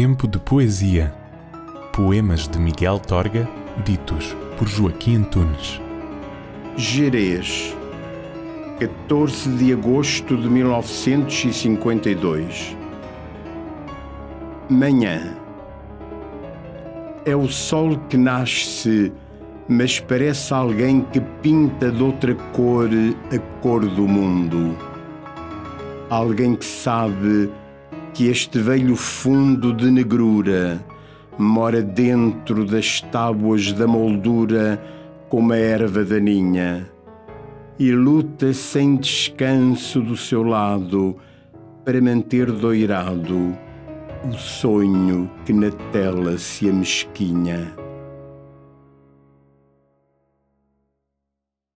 Tempo de Poesia. Poemas de Miguel Torga, ditos por Joaquim Antunes. Jerez, 14 de agosto de 1952. Manhã. É o sol que nasce, mas parece alguém que pinta de outra cor a cor do mundo. Alguém que sabe que este velho fundo de negrura mora dentro das tábuas da moldura como a erva daninha e luta sem descanso do seu lado para manter doirado o sonho que na tela se amesquinha.